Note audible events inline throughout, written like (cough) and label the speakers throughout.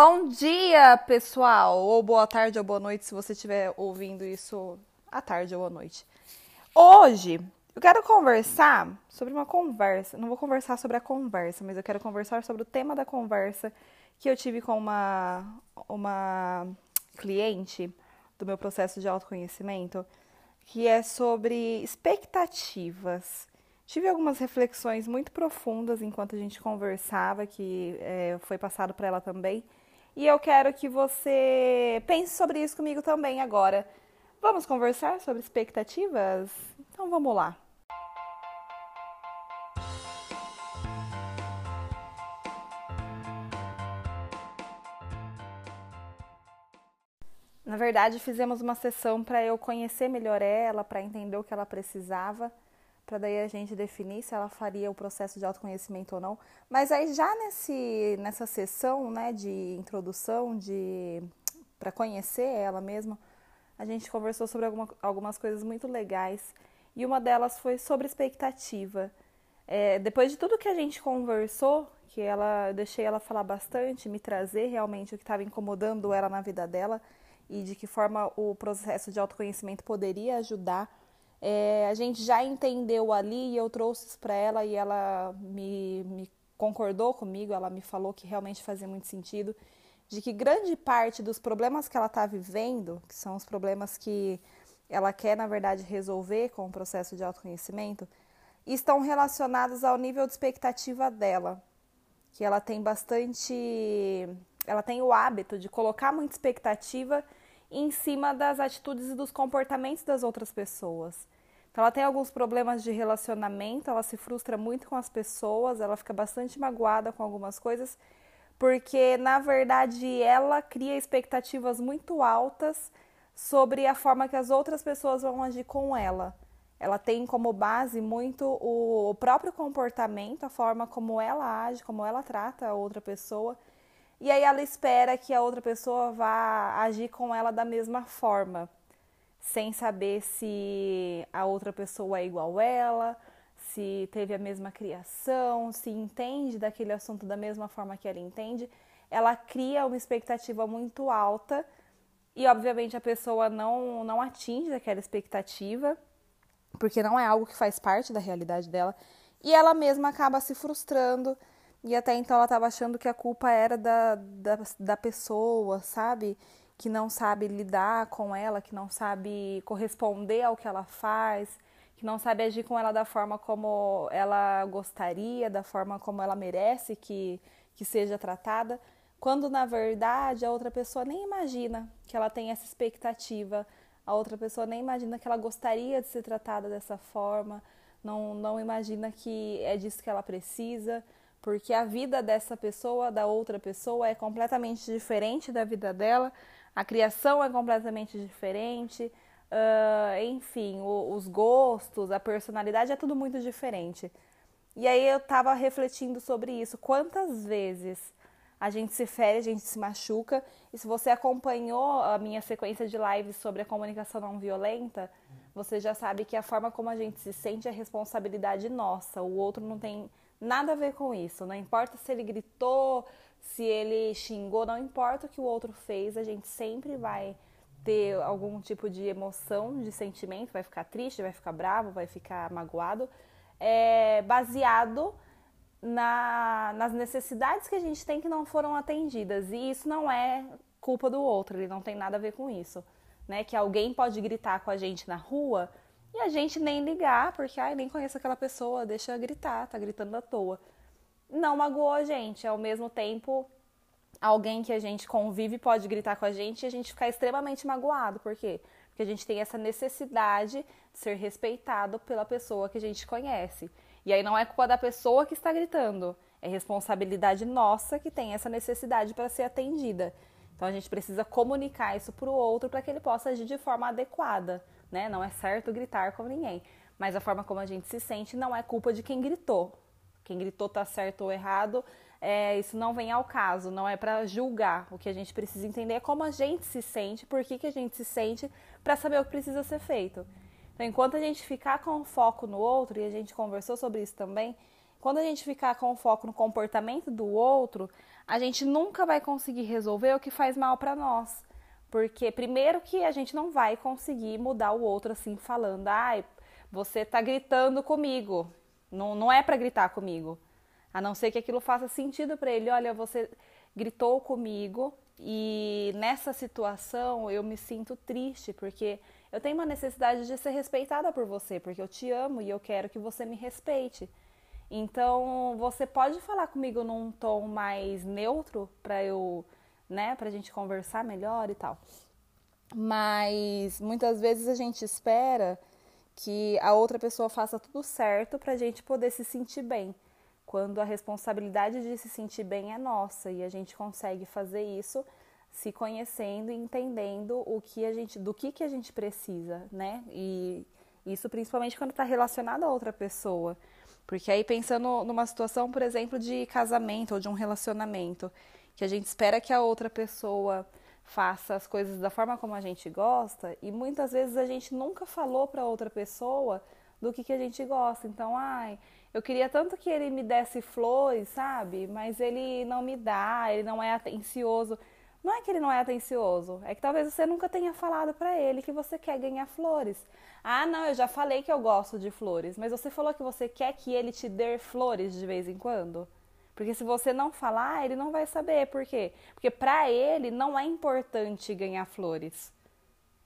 Speaker 1: Bom dia, pessoal! Ou boa tarde ou boa noite, se você estiver ouvindo isso à tarde ou à noite. Hoje eu quero conversar sobre uma conversa. Não vou conversar sobre a conversa, mas eu quero conversar sobre o tema da conversa que eu tive com uma, uma cliente do meu processo de autoconhecimento, que é sobre expectativas. Tive algumas reflexões muito profundas enquanto a gente conversava, que é, foi passado para ela também. E eu quero que você pense sobre isso comigo também agora. Vamos conversar sobre expectativas? Então vamos lá. Na verdade, fizemos uma sessão para eu conhecer melhor ela, para entender o que ela precisava para daí a gente definir se ela faria o processo de autoconhecimento ou não. Mas aí já nesse, nessa sessão né, de introdução, de para conhecer ela mesma, a gente conversou sobre alguma, algumas coisas muito legais. E uma delas foi sobre expectativa. É, depois de tudo que a gente conversou, que ela, eu deixei ela falar bastante, me trazer realmente o que estava incomodando ela na vida dela e de que forma o processo de autoconhecimento poderia ajudar é, a gente já entendeu ali e eu trouxe isso para ela e ela me, me concordou comigo, ela me falou que realmente fazia muito sentido, de que grande parte dos problemas que ela está vivendo, que são os problemas que ela quer, na verdade, resolver com o processo de autoconhecimento, estão relacionados ao nível de expectativa dela. Que ela tem bastante. Ela tem o hábito de colocar muita expectativa em cima das atitudes e dos comportamentos das outras pessoas. Então, ela tem alguns problemas de relacionamento, ela se frustra muito com as pessoas, ela fica bastante magoada com algumas coisas, porque na verdade ela cria expectativas muito altas sobre a forma que as outras pessoas vão agir com ela. Ela tem como base muito o próprio comportamento, a forma como ela age, como ela trata a outra pessoa e aí ela espera que a outra pessoa vá agir com ela da mesma forma, sem saber se a outra pessoa é igual a ela, se teve a mesma criação, se entende daquele assunto da mesma forma que ela entende. Ela cria uma expectativa muito alta e obviamente a pessoa não não atinge aquela expectativa, porque não é algo que faz parte da realidade dela, e ela mesma acaba se frustrando e até então ela estava achando que a culpa era da, da, da pessoa, sabe? Que não sabe lidar com ela, que não sabe corresponder ao que ela faz, que não sabe agir com ela da forma como ela gostaria, da forma como ela merece que, que seja tratada, quando na verdade a outra pessoa nem imagina que ela tem essa expectativa, a outra pessoa nem imagina que ela gostaria de ser tratada dessa forma, não, não imagina que é disso que ela precisa porque a vida dessa pessoa, da outra pessoa, é completamente diferente da vida dela, a criação é completamente diferente, uh, enfim, o, os gostos, a personalidade é tudo muito diferente. E aí eu tava refletindo sobre isso. Quantas vezes a gente se fere, a gente se machuca, e se você acompanhou a minha sequência de lives sobre a comunicação não violenta, você já sabe que a forma como a gente se sente é responsabilidade nossa. O outro não tem Nada a ver com isso. Não importa se ele gritou, se ele xingou, não importa o que o outro fez, a gente sempre vai ter algum tipo de emoção, de sentimento, vai ficar triste, vai ficar bravo, vai ficar magoado, é, baseado na, nas necessidades que a gente tem que não foram atendidas. E isso não é culpa do outro, ele não tem nada a ver com isso. Né? Que alguém pode gritar com a gente na rua e a gente nem ligar, porque ai, nem conheço aquela pessoa, deixa gritar, tá gritando à toa. Não magoou a gente, ao mesmo tempo, alguém que a gente convive pode gritar com a gente e a gente ficar extremamente magoado. Por quê? Porque a gente tem essa necessidade de ser respeitado pela pessoa que a gente conhece. E aí não é culpa da pessoa que está gritando, é responsabilidade nossa que tem essa necessidade para ser atendida. Então a gente precisa comunicar isso para o outro para que ele possa agir de forma adequada né? Não é certo gritar com ninguém, mas a forma como a gente se sente não é culpa de quem gritou. Quem gritou tá certo ou errado, é, isso não vem ao caso, não é para julgar. O que a gente precisa entender é como a gente se sente, por que, que a gente se sente, para saber o que precisa ser feito. Então, enquanto a gente ficar com foco no outro, e a gente conversou sobre isso também, quando a gente ficar com foco no comportamento do outro, a gente nunca vai conseguir resolver o que faz mal para nós. Porque, primeiro, que a gente não vai conseguir mudar o outro assim, falando, ai, você tá gritando comigo. Não, não é para gritar comigo. A não ser que aquilo faça sentido para ele. Olha, você gritou comigo e nessa situação eu me sinto triste porque eu tenho uma necessidade de ser respeitada por você, porque eu te amo e eu quero que você me respeite. Então, você pode falar comigo num tom mais neutro para eu, né, pra gente conversar melhor e tal. Mas muitas vezes a gente espera que a outra pessoa faça tudo certo pra gente poder se sentir bem. Quando a responsabilidade de se sentir bem é nossa e a gente consegue fazer isso se conhecendo e entendendo o que a gente, do que, que a gente precisa, né? E isso principalmente quando está relacionado a outra pessoa. Porque aí pensando numa situação, por exemplo, de casamento ou de um relacionamento, que a gente espera que a outra pessoa faça as coisas da forma como a gente gosta, e muitas vezes a gente nunca falou para outra pessoa do que, que a gente gosta. Então, ai, eu queria tanto que ele me desse flores, sabe? Mas ele não me dá, ele não é atencioso. Não é que ele não é atencioso, é que talvez você nunca tenha falado para ele que você quer ganhar flores. Ah, não, eu já falei que eu gosto de flores, mas você falou que você quer que ele te dê flores de vez em quando? Porque se você não falar, ele não vai saber. Por quê? Porque para ele não é importante ganhar flores.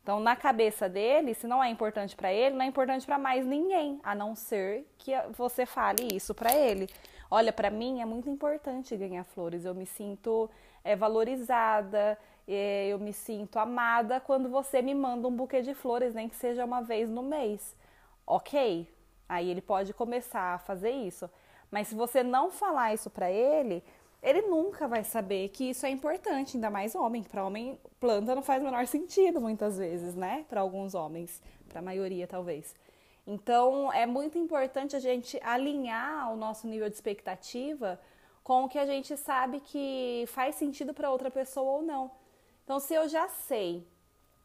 Speaker 1: Então, na cabeça dele, se não é importante para ele, não é importante para mais ninguém, a não ser que você fale isso para ele. Olha, para mim é muito importante ganhar flores. Eu me sinto é, valorizada, é, eu me sinto amada quando você me manda um buquê de flores, nem que seja uma vez no mês. Ok, aí ele pode começar a fazer isso. Mas se você não falar isso para ele, ele nunca vai saber que isso é importante, ainda mais homem. Para homem, planta não faz o menor sentido muitas vezes, né? Para alguns homens, para a maioria talvez. Então, é muito importante a gente alinhar o nosso nível de expectativa com o que a gente sabe que faz sentido para outra pessoa ou não. Então, se eu já sei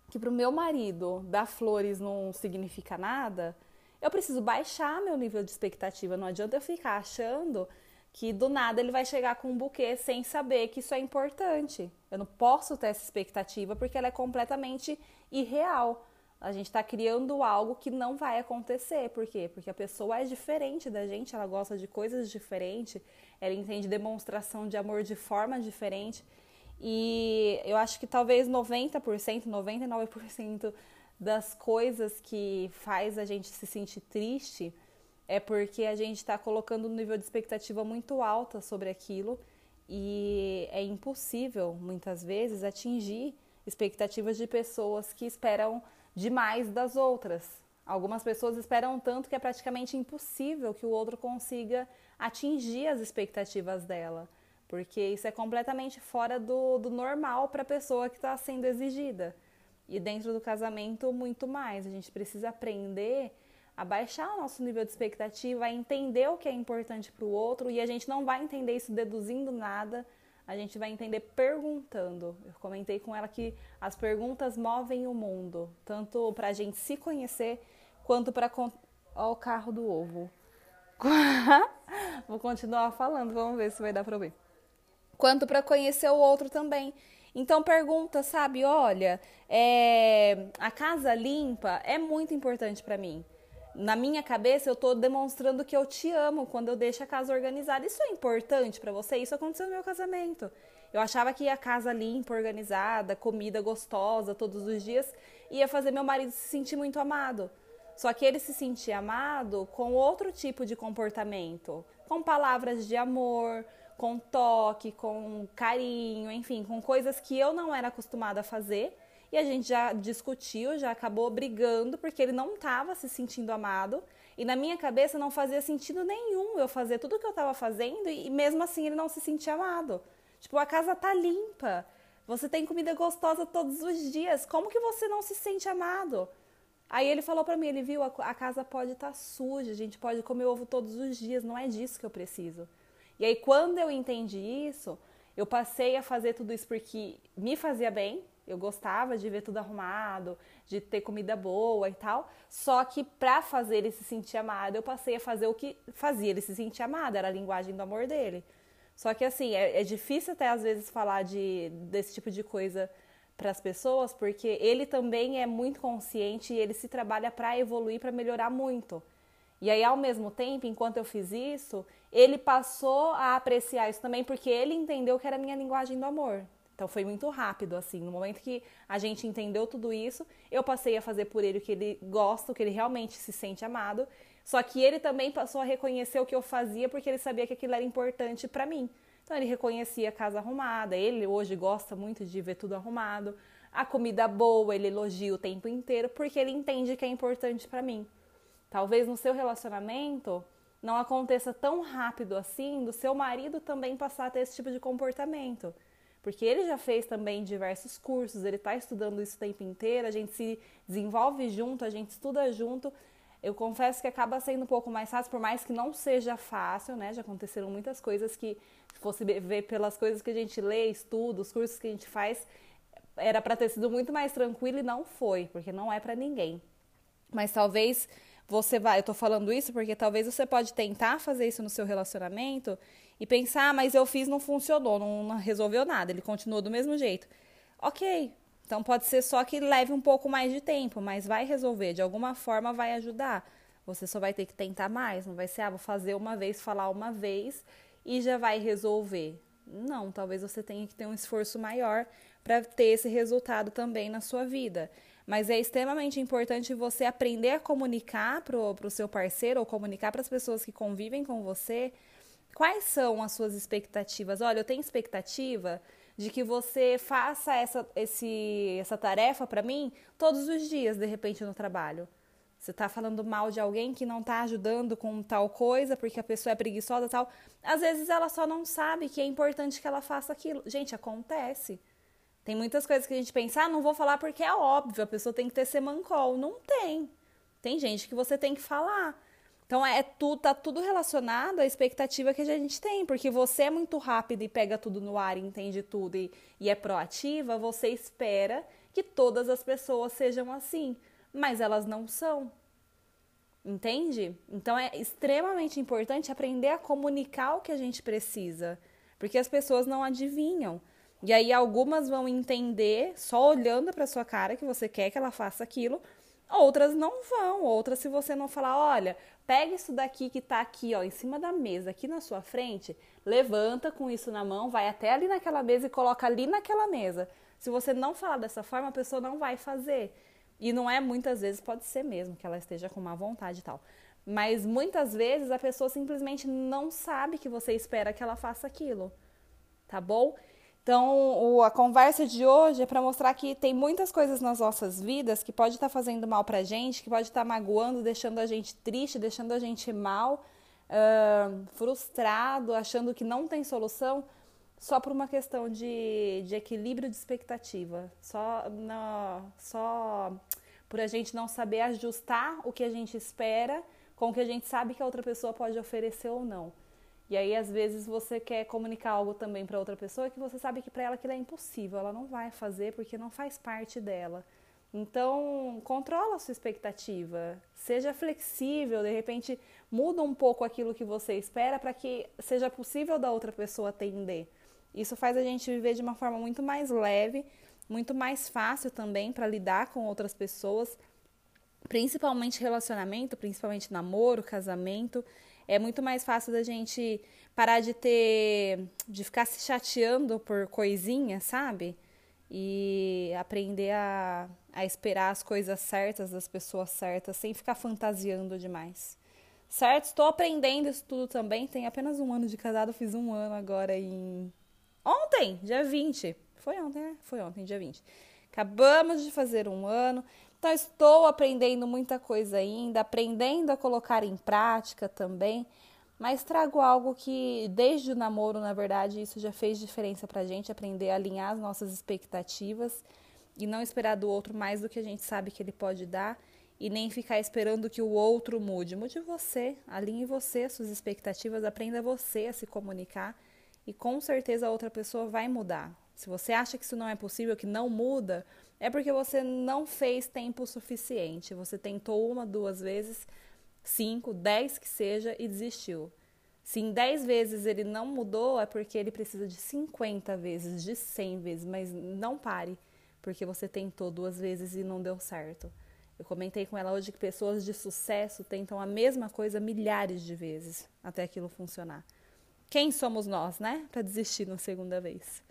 Speaker 1: que para o meu marido dar flores não significa nada, eu preciso baixar meu nível de expectativa. Não adianta eu ficar achando que do nada ele vai chegar com um buquê sem saber que isso é importante. Eu não posso ter essa expectativa porque ela é completamente irreal. A gente está criando algo que não vai acontecer. Por quê? Porque a pessoa é diferente da gente, ela gosta de coisas diferentes, ela entende demonstração de amor de forma diferente. E eu acho que talvez 90%, 99% das coisas que faz a gente se sentir triste é porque a gente está colocando um nível de expectativa muito alta sobre aquilo e é impossível, muitas vezes, atingir expectativas de pessoas que esperam demais das outras. Algumas pessoas esperam tanto que é praticamente impossível que o outro consiga atingir as expectativas dela, porque isso é completamente fora do, do normal para a pessoa que está sendo exigida. E dentro do casamento, muito mais. A gente precisa aprender a baixar o nosso nível de expectativa, a entender o que é importante para o outro e a gente não vai entender isso deduzindo nada a gente vai entender perguntando. Eu comentei com ela que as perguntas movem o mundo, tanto para a gente se conhecer quanto para. Con... Ó, o carro do ovo. (laughs) Vou continuar falando, vamos ver se vai dar para ver. Quanto para conhecer o outro também. Então pergunta, sabe? Olha, é... a casa limpa é muito importante para mim na minha cabeça eu estou demonstrando que eu te amo quando eu deixo a casa organizada. Isso é importante para você? Isso aconteceu no meu casamento. Eu achava que a casa limpa, organizada, comida gostosa todos os dias ia fazer meu marido se sentir muito amado. Só que ele se sentia amado com outro tipo de comportamento, com palavras de amor, com toque, com carinho, enfim, com coisas que eu não era acostumada a fazer e a gente já discutiu, já acabou brigando porque ele não estava se sentindo amado. E na minha cabeça não fazia sentido nenhum eu fazer tudo o que eu estava fazendo e mesmo assim ele não se sentia amado. Tipo, a casa tá limpa. Você tem comida gostosa todos os dias. Como que você não se sente amado? Aí ele falou para mim, ele viu, a, casa pode estar tá suja, a gente pode comer ovo todos os dias, não é disso que eu preciso. E aí quando eu entendi isso, eu passei a fazer tudo isso porque me fazia bem, eu gostava de ver tudo arrumado, de ter comida boa e tal. Só que para fazer ele se sentir amado, eu passei a fazer o que fazia ele se sentir amado, era a linguagem do amor dele. Só que assim, é, é difícil até às vezes falar de, desse tipo de coisa para as pessoas, porque ele também é muito consciente e ele se trabalha para evoluir, para melhorar muito. E aí, ao mesmo tempo, enquanto eu fiz isso, ele passou a apreciar isso também, porque ele entendeu que era a minha linguagem do amor. Então foi muito rápido, assim. No momento que a gente entendeu tudo isso, eu passei a fazer por ele o que ele gosta, o que ele realmente se sente amado. Só que ele também passou a reconhecer o que eu fazia, porque ele sabia que aquilo era importante para mim. Então ele reconhecia a casa arrumada, ele hoje gosta muito de ver tudo arrumado, a comida boa, ele elogia o tempo inteiro, porque ele entende que é importante para mim. Talvez no seu relacionamento não aconteça tão rápido assim do seu marido também passar a ter esse tipo de comportamento. Porque ele já fez também diversos cursos, ele está estudando isso o tempo inteiro, a gente se desenvolve junto, a gente estuda junto. Eu confesso que acaba sendo um pouco mais fácil, por mais que não seja fácil, né? Já aconteceram muitas coisas que, se fosse ver pelas coisas que a gente lê, estuda, os cursos que a gente faz, era para ter sido muito mais tranquilo e não foi, porque não é para ninguém. Mas talvez você vai, eu tô falando isso porque talvez você pode tentar fazer isso no seu relacionamento e pensar, ah, mas eu fiz, não funcionou, não, não resolveu nada, ele continuou do mesmo jeito. Ok, então pode ser só que leve um pouco mais de tempo, mas vai resolver, de alguma forma vai ajudar. Você só vai ter que tentar mais, não vai ser, ah, vou fazer uma vez, falar uma vez e já vai resolver. Não, talvez você tenha que ter um esforço maior para ter esse resultado também na sua vida. Mas é extremamente importante você aprender a comunicar para o seu parceiro ou comunicar para as pessoas que convivem com você quais são as suas expectativas. Olha, eu tenho expectativa de que você faça essa, esse, essa tarefa para mim todos os dias, de repente, no trabalho. Você está falando mal de alguém que não está ajudando com tal coisa porque a pessoa é preguiçosa tal. Às vezes ela só não sabe que é importante que ela faça aquilo. Gente, acontece. Tem muitas coisas que a gente pensa, ah, não vou falar porque é óbvio, a pessoa tem que ter semancol. Não tem. Tem gente que você tem que falar. Então é tudo, tá tudo relacionado à expectativa que a gente tem, porque você é muito rápido e pega tudo no ar, entende tudo e, e é proativa, você espera que todas as pessoas sejam assim, mas elas não são. Entende? Então é extremamente importante aprender a comunicar o que a gente precisa, porque as pessoas não adivinham. E aí algumas vão entender só olhando para sua cara que você quer que ela faça aquilo, outras não vão. Outras se você não falar, olha, pega isso daqui que tá aqui, ó, em cima da mesa, aqui na sua frente, levanta com isso na mão, vai até ali naquela mesa e coloca ali naquela mesa. Se você não falar dessa forma, a pessoa não vai fazer. E não é muitas vezes, pode ser mesmo que ela esteja com má vontade e tal. Mas muitas vezes a pessoa simplesmente não sabe que você espera que ela faça aquilo. Tá bom? Então, a conversa de hoje é para mostrar que tem muitas coisas nas nossas vidas que pode estar tá fazendo mal para a gente, que pode estar tá magoando, deixando a gente triste, deixando a gente mal, uh, frustrado, achando que não tem solução, só por uma questão de, de equilíbrio de expectativa, só, só por a gente não saber ajustar o que a gente espera com o que a gente sabe que a outra pessoa pode oferecer ou não. E aí, às vezes, você quer comunicar algo também para outra pessoa que você sabe que para ela aquilo é impossível, ela não vai fazer porque não faz parte dela. Então, controla a sua expectativa, seja flexível, de repente muda um pouco aquilo que você espera para que seja possível da outra pessoa atender. Isso faz a gente viver de uma forma muito mais leve, muito mais fácil também para lidar com outras pessoas, principalmente relacionamento, principalmente namoro, casamento é muito mais fácil da gente parar de ter. de ficar se chateando por coisinhas, sabe? E aprender a, a esperar as coisas certas das pessoas certas, sem ficar fantasiando demais. Certo? Estou aprendendo isso tudo também. Tem apenas um ano de casado, fiz um ano agora em. Ontem, dia 20. Foi ontem, né? Foi ontem, dia 20. Acabamos de fazer um ano. Então, estou aprendendo muita coisa ainda, aprendendo a colocar em prática também, mas trago algo que, desde o namoro, na verdade, isso já fez diferença para a gente, aprender a alinhar as nossas expectativas e não esperar do outro mais do que a gente sabe que ele pode dar e nem ficar esperando que o outro mude. Mude você, alinhe você as suas expectativas, aprenda você a se comunicar e com certeza a outra pessoa vai mudar. Se você acha que isso não é possível, que não muda, é porque você não fez tempo suficiente. Você tentou uma, duas vezes, cinco, dez que seja e desistiu. Se em 10 vezes ele não mudou, é porque ele precisa de 50 vezes, de 100 vezes, mas não pare, porque você tentou duas vezes e não deu certo. Eu comentei com ela hoje que pessoas de sucesso tentam a mesma coisa milhares de vezes até aquilo funcionar. Quem somos nós, né, para desistir na segunda vez?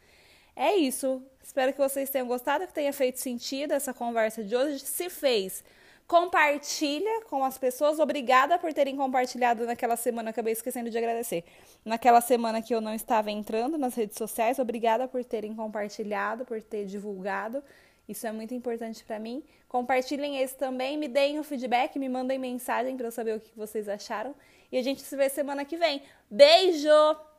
Speaker 1: É isso. Espero que vocês tenham gostado, que tenha feito sentido essa conversa de hoje. Se fez, compartilha com as pessoas. Obrigada por terem compartilhado naquela semana, acabei esquecendo de agradecer. Naquela semana que eu não estava entrando nas redes sociais, obrigada por terem compartilhado, por ter divulgado. Isso é muito importante para mim. Compartilhem esse também, me deem o feedback, me mandem mensagem para eu saber o que vocês acharam. E a gente se vê semana que vem. Beijo!